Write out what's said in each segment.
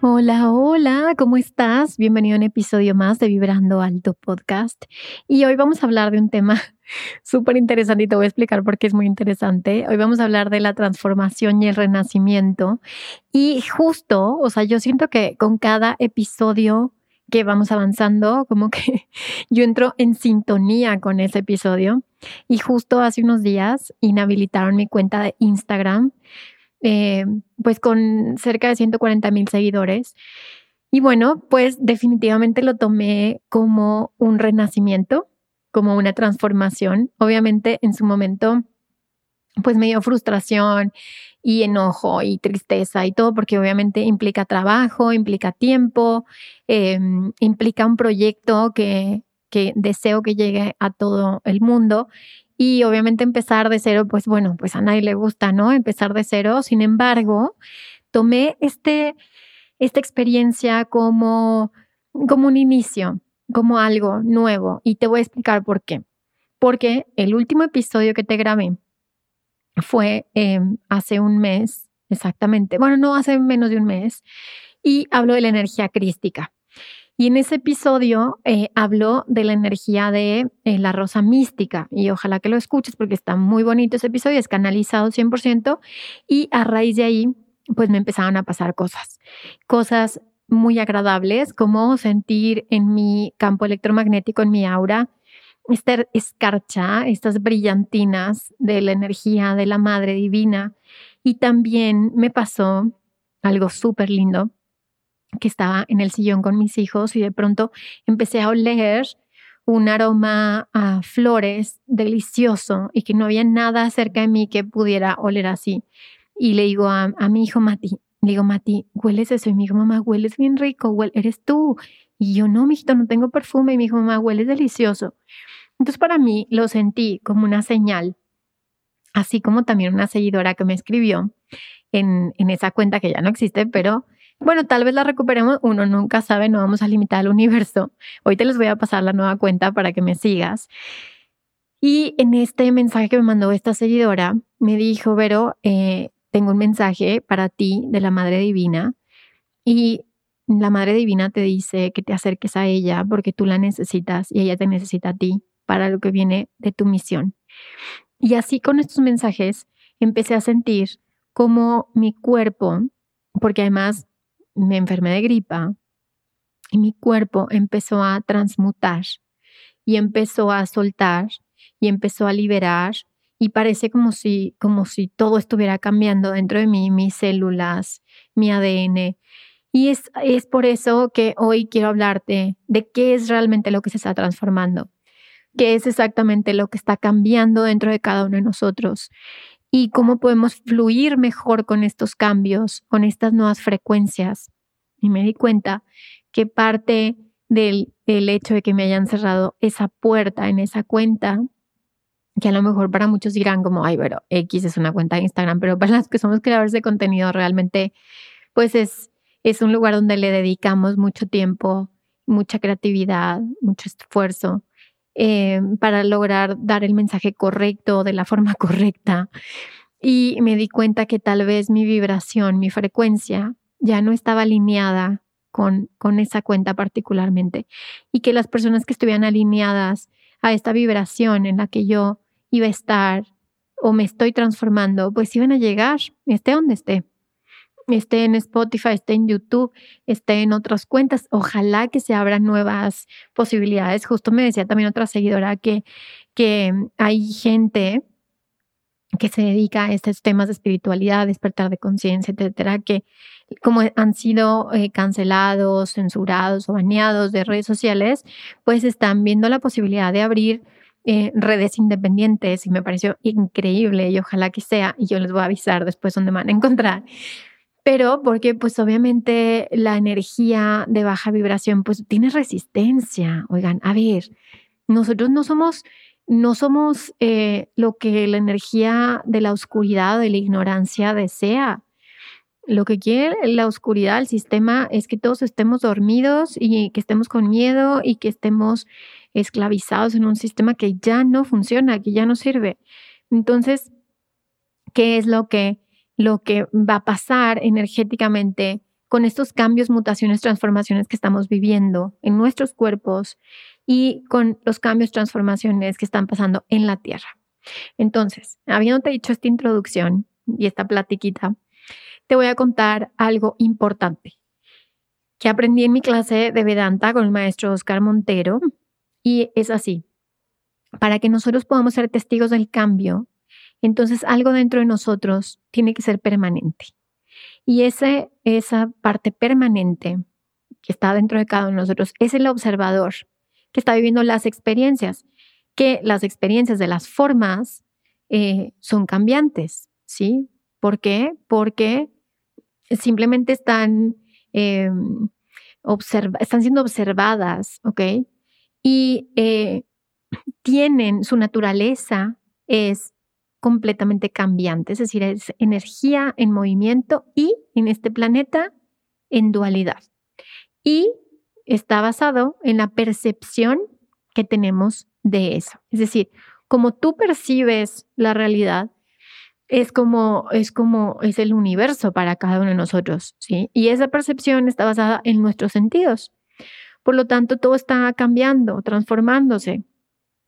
Hola, hola, ¿cómo estás? Bienvenido a un episodio más de Vibrando Alto Podcast. Y hoy vamos a hablar de un tema súper interesante y te voy a explicar por qué es muy interesante. Hoy vamos a hablar de la transformación y el renacimiento. Y justo, o sea, yo siento que con cada episodio que vamos avanzando, como que yo entro en sintonía con ese episodio. Y justo hace unos días inhabilitaron mi cuenta de Instagram eh, pues con cerca de 140 mil seguidores. Y bueno, pues definitivamente lo tomé como un renacimiento, como una transformación. Obviamente en su momento, pues me dio frustración y enojo y tristeza y todo, porque obviamente implica trabajo, implica tiempo, em, implica un proyecto que, que deseo que llegue a todo el mundo y obviamente empezar de cero, pues bueno, pues a nadie le gusta, ¿no? Empezar de cero. Sin embargo, tomé este, esta experiencia como, como un inicio, como algo nuevo. Y te voy a explicar por qué. Porque el último episodio que te grabé fue em, hace un mes, exactamente. Bueno, no hace menos de un mes. Y hablo de la energía crística. Y en ese episodio eh, habló de la energía de eh, la rosa mística y ojalá que lo escuches porque está muy bonito ese episodio, es canalizado 100% y a raíz de ahí pues me empezaron a pasar cosas, cosas muy agradables como sentir en mi campo electromagnético, en mi aura, esta escarcha, estas brillantinas de la energía de la Madre Divina. Y también me pasó algo súper lindo que estaba en el sillón con mis hijos y de pronto empecé a oler un aroma a flores delicioso y que no había nada cerca de mí que pudiera oler así. Y le digo a, mi hijo Mati, le digo, Mati, ¿hueles eso? Y mi hijo, mamá, hueles bien rico, eres tú. Y yo, no, mijito, no tengo perfume. Y mi hijo, mamá, hueles delicioso. Entonces para mí lo sentí como una señal, así como también una seguidora que me escribió en, en esa cuenta que ya no existe, pero bueno, tal vez la recuperemos, uno nunca sabe, no vamos a limitar el universo. Hoy te les voy a pasar la nueva cuenta para que me sigas. Y en este mensaje que me mandó esta seguidora, me dijo, Vero, eh, tengo un mensaje para ti de la Madre Divina y la Madre Divina te dice que te acerques a ella porque tú la necesitas y ella te necesita a ti para lo que viene de tu misión. Y así con estos mensajes empecé a sentir como mi cuerpo, porque además me enfermé de gripa y mi cuerpo empezó a transmutar y empezó a soltar y empezó a liberar y parece como si, como si todo estuviera cambiando dentro de mí, mis células, mi ADN. Y es, es por eso que hoy quiero hablarte de qué es realmente lo que se está transformando, qué es exactamente lo que está cambiando dentro de cada uno de nosotros y cómo podemos fluir mejor con estos cambios, con estas nuevas frecuencias. Y me di cuenta que parte del, hecho de que me hayan cerrado esa puerta en esa cuenta, que a lo mejor para muchos dirán como, ay, pero X es una cuenta de Instagram, pero para las que somos creadores de contenido realmente, pues es, es un lugar donde le dedicamos mucho tiempo, mucha creatividad, mucho esfuerzo eh, para lograr dar el mensaje correcto de la forma correcta. Y me di cuenta que tal vez mi vibración, mi frecuencia, ya no estaba alineada con, con esa cuenta particularmente. Y que las personas que estuvieran alineadas a esta vibración en la que yo iba a estar o me estoy transformando, pues iban a llegar, esté donde esté. Esté en Spotify, esté en YouTube, esté en otras cuentas. Ojalá que se abran nuevas posibilidades. Justo me decía también otra seguidora que, que hay gente que se dedica a estos temas de espiritualidad, despertar de conciencia, etcétera, que como han sido eh, cancelados, censurados o baneados de redes sociales, pues están viendo la posibilidad de abrir eh, redes independientes y me pareció increíble y ojalá que sea, y yo les voy a avisar después dónde van a encontrar. Pero porque pues obviamente la energía de baja vibración pues tiene resistencia. Oigan, a ver, nosotros no somos no somos eh, lo que la energía de la oscuridad, de la ignorancia desea. Lo que quiere la oscuridad, el sistema, es que todos estemos dormidos y que estemos con miedo y que estemos esclavizados en un sistema que ya no funciona, que ya no sirve. Entonces, ¿qué es lo que, lo que va a pasar energéticamente con estos cambios, mutaciones, transformaciones que estamos viviendo en nuestros cuerpos y con los cambios, transformaciones que están pasando en la Tierra? Entonces, habiéndote dicho esta introducción y esta platiquita, te voy a contar algo importante que aprendí en mi clase de Vedanta con el maestro Oscar Montero y es así. Para que nosotros podamos ser testigos del cambio, entonces algo dentro de nosotros tiene que ser permanente. Y esa parte permanente que está dentro de cada uno de nosotros es el observador que está viviendo las experiencias, que las experiencias de las formas eh, son cambiantes, ¿sí? ¿Por qué? Porque simplemente están, em, están siendo observadas, ¿ok? Y eh, tienen su naturaleza es completamente cambiante, es decir, es energía en movimiento y en este planeta en dualidad. Y está basado en la percepción que tenemos de eso. Es decir, como tú percibes la realidad, es como, es como, es el universo para cada uno de nosotros, ¿sí? Y esa percepción está basada en nuestros sentidos. Por lo tanto, todo está cambiando, transformándose.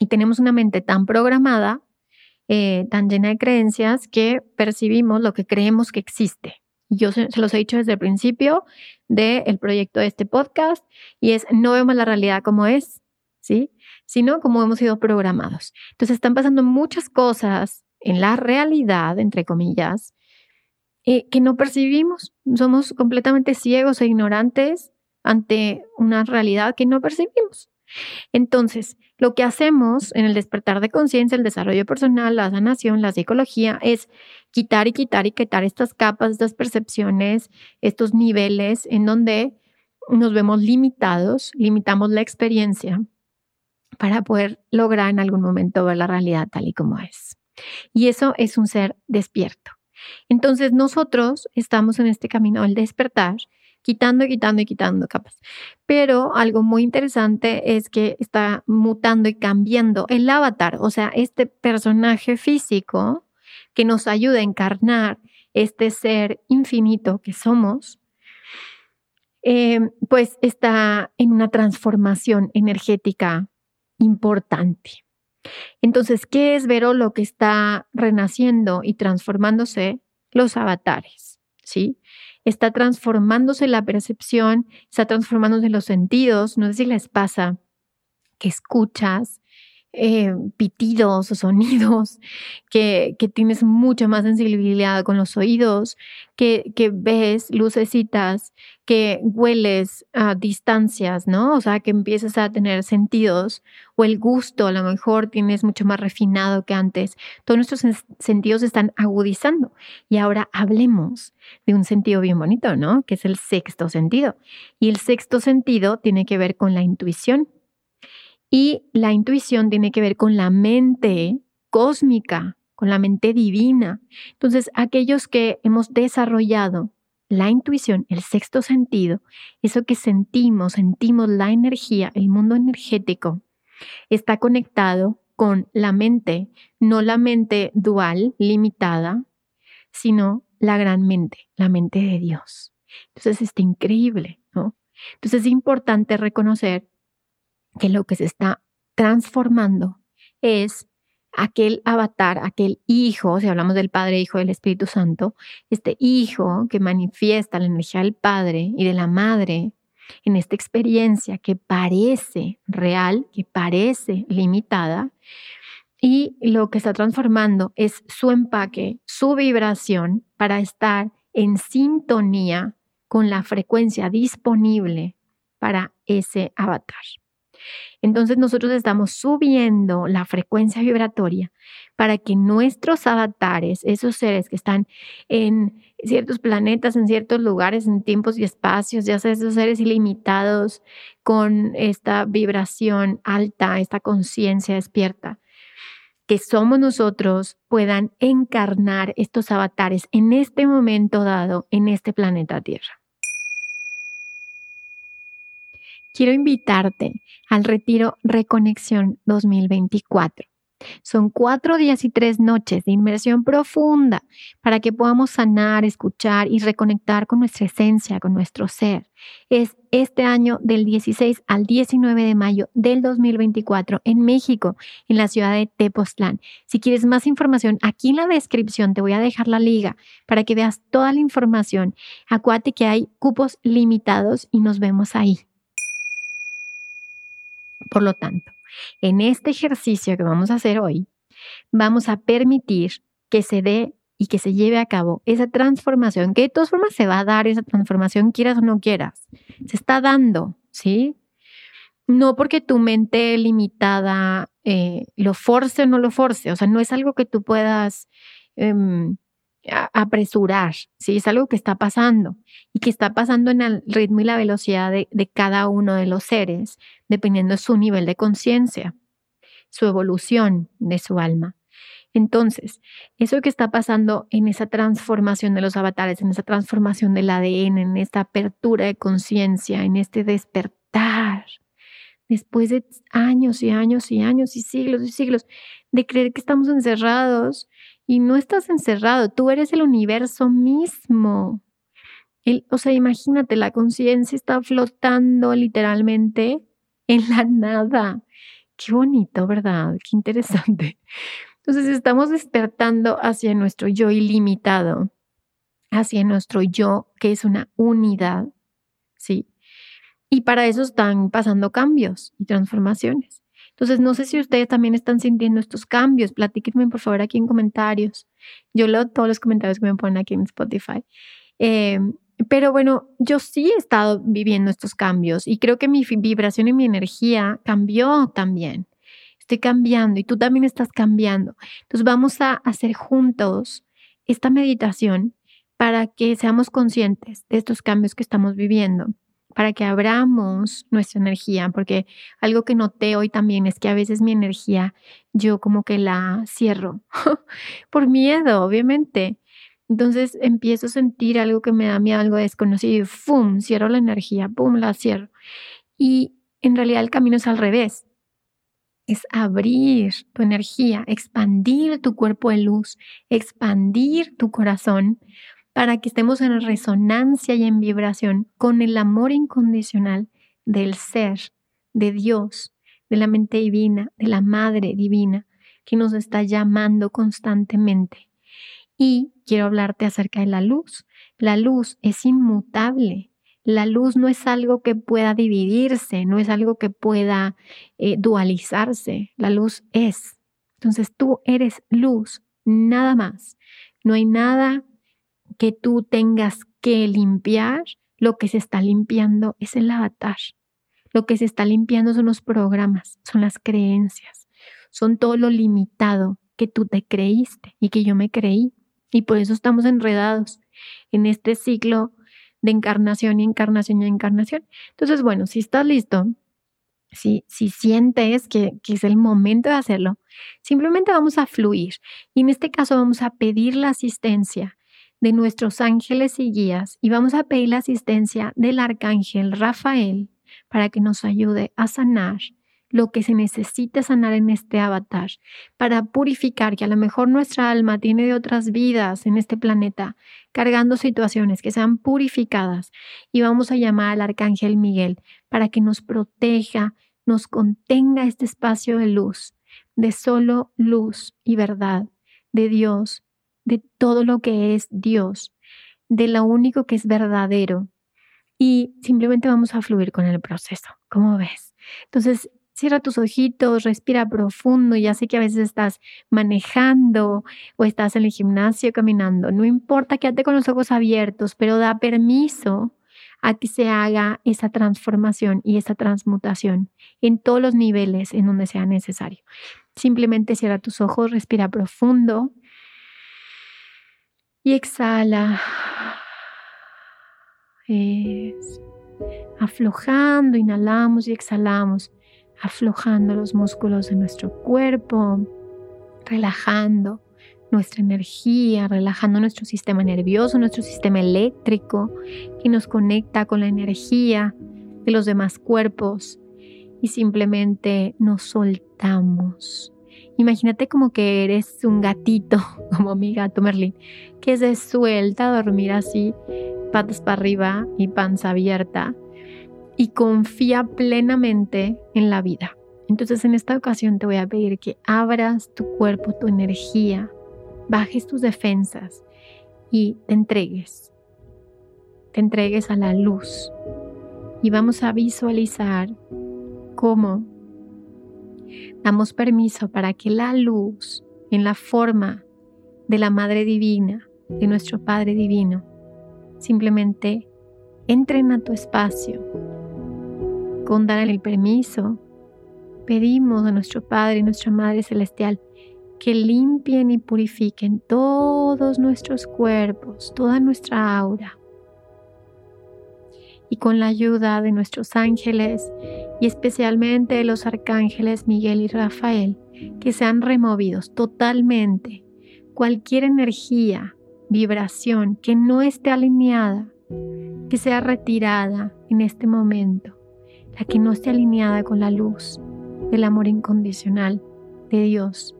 Y tenemos una mente tan programada, eh, tan llena de creencias, que percibimos lo que creemos que existe. Yo se, los he dicho desde el principio del proyecto de este podcast, y es no vemos la realidad como es, ¿sí? Sino como hemos sido programados. Entonces están pasando muchas cosas en la realidad, entre comillas, eh, que no percibimos. Somos completamente ciegos e ignorantes ante una realidad que no percibimos. Entonces, lo que hacemos en el despertar de conciencia, el desarrollo personal, la sanación, la psicología, es quitar y quitar y quitar estas capas, estas percepciones, estos niveles en donde nos vemos limitados, limitamos la experiencia para poder lograr en algún momento ver la realidad tal y como es. Y eso es un ser despierto. Entonces nosotros estamos en este camino al despertar, quitando y quitando y quitando capas. Pero algo muy interesante es que está mutando y cambiando el avatar, o sea, este personaje físico que nos ayuda a encarnar este ser infinito que somos, eh, pues está en una transformación energética importante. Entonces, ¿qué es Vero lo que está renaciendo y transformándose? Los avatares, ¿sí? Está transformándose la percepción, está transformándose los sentidos. No sé si les pasa que escuchas eh, pitidos o sonidos, que, que, tienes mucha más sensibilidad con los oídos, que, que ves lucecitas, que hueles a distancias, ¿no? O sea, que empiezas a tener sentidos o el gusto, a lo mejor tienes mucho más refinado que antes. Todos nuestros sentidos están agudizando. Y ahora hablemos de un sentido bien bonito, ¿no? Que es el sexto sentido. Y el sexto sentido tiene que ver con la intuición. Y la intuición tiene que ver con la mente cósmica, con la mente divina. Entonces, aquellos que hemos desarrollado la intuición, el sexto sentido, eso que sentimos, sentimos la energía, el mundo energético, está conectado con la mente, no la mente dual, limitada, sino la gran mente, la mente de Dios. Entonces, está increíble, ¿no? Entonces, es importante reconocer que lo que se está transformando es aquel avatar, aquel hijo, si hablamos del Padre, Hijo del Espíritu Santo, este hijo que manifiesta la energía del Padre y de la Madre en esta experiencia que parece real, que parece limitada, y lo que está transformando es su empaque, su vibración para estar en sintonía con la frecuencia disponible para ese avatar. Entonces nosotros estamos subiendo la frecuencia vibratoria para que nuestros avatares, esos seres que están en ciertos planetas, en ciertos lugares, en tiempos y espacios, ya sea esos seres ilimitados con esta vibración alta, esta conciencia despierta, que somos nosotros puedan encarnar estos avatares en este momento dado en este planeta Tierra. Quiero invitarte al retiro Reconexión 2024. Son cuatro días y tres noches de inmersión profunda para que podamos sanar, escuchar y reconectar con nuestra esencia, con nuestro ser. Es este año del 16 al 19 de mayo del 2024 en México, en la ciudad de Tepoztlán. Si quieres más información, aquí en la descripción te voy a dejar la liga para que veas toda la información. Acuérdate que hay cupos limitados y nos vemos ahí. Por lo tanto, en este ejercicio que vamos a hacer hoy, vamos a permitir que se dé y que se lleve a cabo esa transformación, que de todas formas se va a dar esa transformación, quieras o no quieras. Se está dando, ¿sí? No porque tu mente limitada eh, lo force o no lo force, o sea, no es algo que tú puedas em, apresurar, ¿sí? Es algo que está pasando y que está pasando en el ritmo y la velocidad de, de cada uno de los seres, dependiendo de su nivel de conciencia, su evolución de su alma. Entonces, eso que está pasando en esa transformación de los avatares, en esa transformación del ADN, en esta apertura de conciencia, en este despertar, después de años y años y años y siglos y siglos de creer que estamos encerrados y no estás encerrado, tú eres el universo mismo. o sea, imagínate, la conciencia está flotando literalmente en la nada. Qué bonito, ¿verdad? Qué interesante. Entonces estamos despertando hacia nuestro yo ilimitado, hacia nuestro yo que es una unidad, ¿sí? Y para eso están pasando cambios y transformaciones. Entonces, no sé si ustedes también están sintiendo estos cambios. Platíquenme, por favor, aquí en comentarios. Yo leo todos los comentarios que me ponen aquí en Spotify. Eh, pero bueno, yo sí he estado viviendo estos cambios y creo que mi vibración y mi energía cambió también. Estoy cambiando y tú también estás cambiando. Entonces vamos a hacer juntos esta meditación para que seamos conscientes de estos cambios que estamos viviendo para que abramos nuestra energía, porque algo que noté hoy también es que a veces mi energía yo como que la cierro por miedo, obviamente. Entonces empiezo a sentir algo que me da miedo, algo desconocido y ¡fum! Cierro la energía, ¡pum! La cierro. Y en realidad el camino es al revés. Es abrir tu energía, expandir tu cuerpo de luz, expandir tu corazón para que estemos en resonancia y en vibración con el amor incondicional del ser, de Dios, de la mente divina, de la Madre divina, que nos está llamando constantemente. Y quiero hablarte acerca de la luz. La luz es inmutable. La luz no es algo que pueda dividirse, no es algo que pueda eh, dualizarse. La luz es. Entonces tú eres luz, nada más. No hay nada que tú tengas que limpiar, lo que se está limpiando es el avatar. Lo que se está limpiando son los programas, son las creencias, son todo lo limitado que tú te creíste y que yo me creí. Y por eso estamos enredados en este ciclo de encarnación y encarnación y encarnación. Entonces, bueno, si estás listo, si, si sientes que, que es el momento de hacerlo, simplemente vamos a fluir. Y en este caso vamos a pedir la asistencia de nuestros ángeles y guías y vamos a pedir la asistencia del arcángel Rafael para que nos ayude a sanar lo que se necesita sanar en este avatar, para purificar que a lo mejor nuestra alma tiene de otras vidas en este planeta, cargando situaciones que sean purificadas. Y vamos a llamar al arcángel Miguel para que nos proteja, nos contenga este espacio de luz, de solo luz y verdad, de Dios, de todo lo que es Dios, de lo único que es verdadero. Y simplemente vamos a fluir con el proceso, ¿cómo ves? Entonces, cierra tus ojitos, respira profundo. Ya sé que a veces estás manejando o estás en el gimnasio caminando. No importa, quédate con los ojos abiertos, pero da permiso a que se haga esa transformación y esa transmutación en todos los niveles en donde sea necesario. Simplemente cierra tus ojos, respira profundo y exhala. Es aflojando, inhalamos y exhalamos, aflojando los músculos de nuestro cuerpo, relajando nuestra energía, relajando nuestro sistema nervioso, nuestro sistema eléctrico, que nos conecta con la energía de los demás cuerpos y simplemente nos soltamos. Imagínate como que eres un gatito, como mi gato Merlin, que se suelta a dormir así, patas para arriba y panza abierta, y confía plenamente en la vida. Entonces en esta ocasión te voy a pedir que abras tu cuerpo, tu energía, bajes tus defensas y te entregues. Te entregues a la luz. Y vamos a visualizar cómo damos permiso para que la luz en la forma de la Madre Divina, de nuestro Padre Divino, simplemente entren a tu espacio. Con dar el permiso, pedimos a nuestro Padre y nuestra Madre Celestial que limpien y purifiquen todos nuestros cuerpos, toda nuestra aura. Y con la ayuda de nuestros ángeles y especialmente de los arcángeles Miguel y Rafael, que sean removidos totalmente cualquier energía, vibración que no esté alineada, que sea retirada en este momento, la que no esté alineada con la luz del amor incondicional de Dios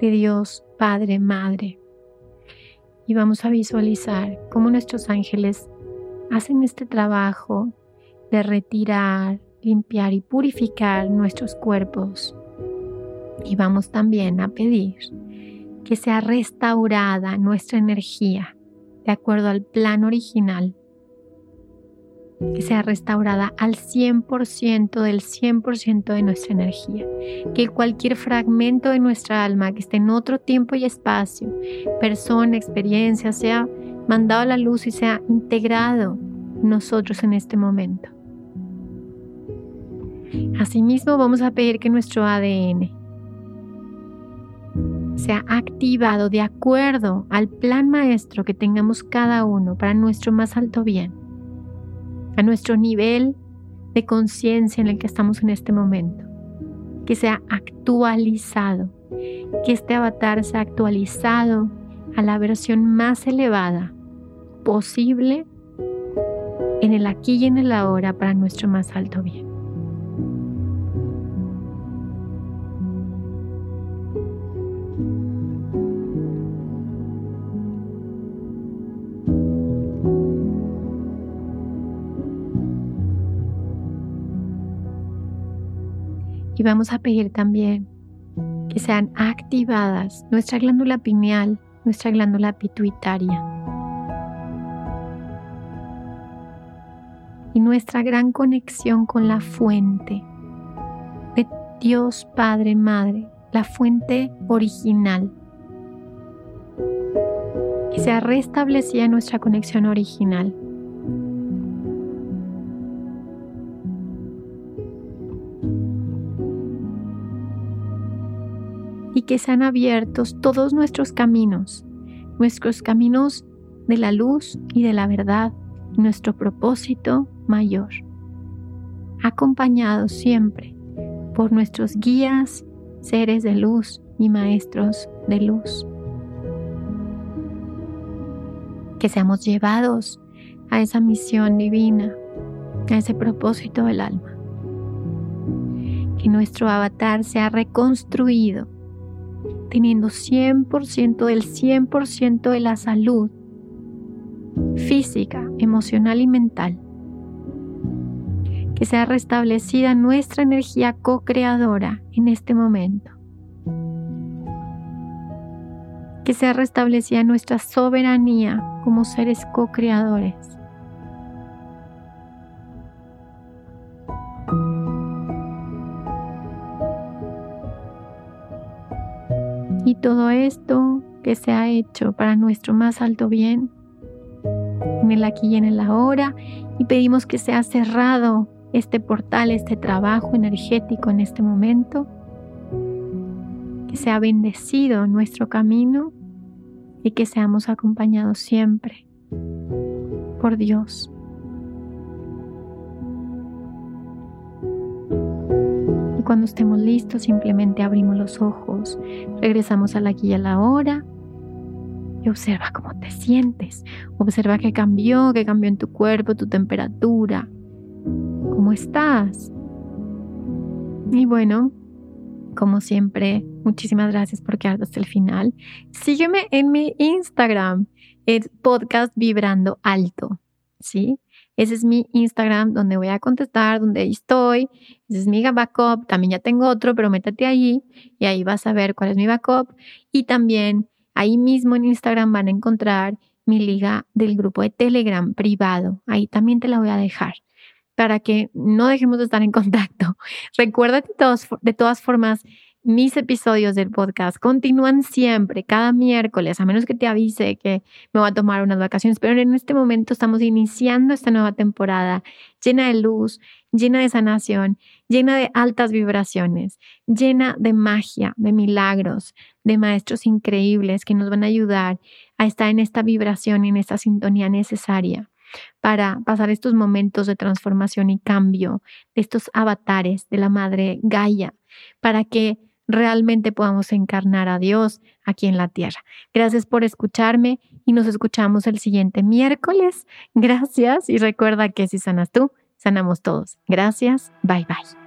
de Dios, Padre, Madre. Y vamos a visualizar cómo nuestros ángeles hacen este trabajo de retirar, limpiar y purificar nuestros cuerpos. Y vamos también a pedir que sea restaurada nuestra energía de acuerdo al plan original que sea restaurada al 100% del 100% de nuestra energía, que cualquier fragmento de nuestra alma que esté en otro tiempo y espacio, persona, experiencia, sea mandado a la luz y sea integrado nosotros en este momento. Asimismo, vamos a pedir que nuestro ADN sea activado de acuerdo al plan maestro que tengamos cada uno para nuestro más alto bien a nuestro nivel de conciencia en el que estamos en este momento. Que sea actualizado, que este avatar sea actualizado a la versión más elevada posible en el aquí y en el ahora para nuestro más alto bien. Y vamos a pedir también que sean activadas nuestra glándula pineal, nuestra glándula pituitaria y nuestra gran conexión con la fuente de Dios Padre Madre, la fuente original. Que sea restablecida nuestra conexión original que sean abiertos todos nuestros caminos, nuestros caminos de la luz y de la verdad, nuestro propósito mayor, acompañados siempre por nuestros guías, seres de luz y maestros de luz. Que seamos llevados a esa misión divina, a ese propósito del alma. Que nuestro avatar sea reconstruido teniendo 100% del 100% de la salud física, emocional y mental. Que sea restablecida nuestra energía co-creadora en este momento. Que sea restablecida nuestra soberanía como seres co-creadores. Todo esto que se ha hecho para nuestro más alto bien, en el aquí y en el ahora, y pedimos que sea cerrado este portal, este trabajo energético en este momento, que sea bendecido nuestro camino y que seamos acompañados siempre por Dios. Y cuando estemos listos, simplemente abrimos los ojos, regresamos a la y a la hora y observa cómo te sientes. Observa qué cambió, qué cambió en tu cuerpo, tu temperatura, cómo estás. Y bueno, como siempre, muchísimas gracias por quedarte hasta el final. Sígueme en mi Instagram, es podcast vibrando alto, ¿sí? Ese es mi Instagram donde voy a contestar, donde estoy. Ese es mi backup. También ya tengo otro, pero métete ahí y ahí vas a ver cuál es mi backup. Y también Ahí mismo en Instagram van a encontrar mi liga del grupo de Telegram privado. Ahí también te la voy a dejar para que no dejemos de estar en contacto. Recuerda de todas formas, mis episodios del podcast continúan siempre, cada miércoles, a menos que te avise que me voy a tomar unas vacaciones, pero en este momento estamos iniciando esta nueva temporada llena de luz, llena de sanación, llena de altas vibraciones, llena de magia, de milagros, de maestros increíbles que nos van a ayudar a estar en esta vibración en esta sintonía necesaria para pasar estos momentos de transformación y cambio, de estos avatares de la Madre Gaia, para que realmente podamos encarnar a Dios aquí en la tierra. Gracias por escucharme y nos escuchamos el siguiente miércoles. Gracias y recuerda que si sanas tú, sanamos todos. Gracias. Bye bye.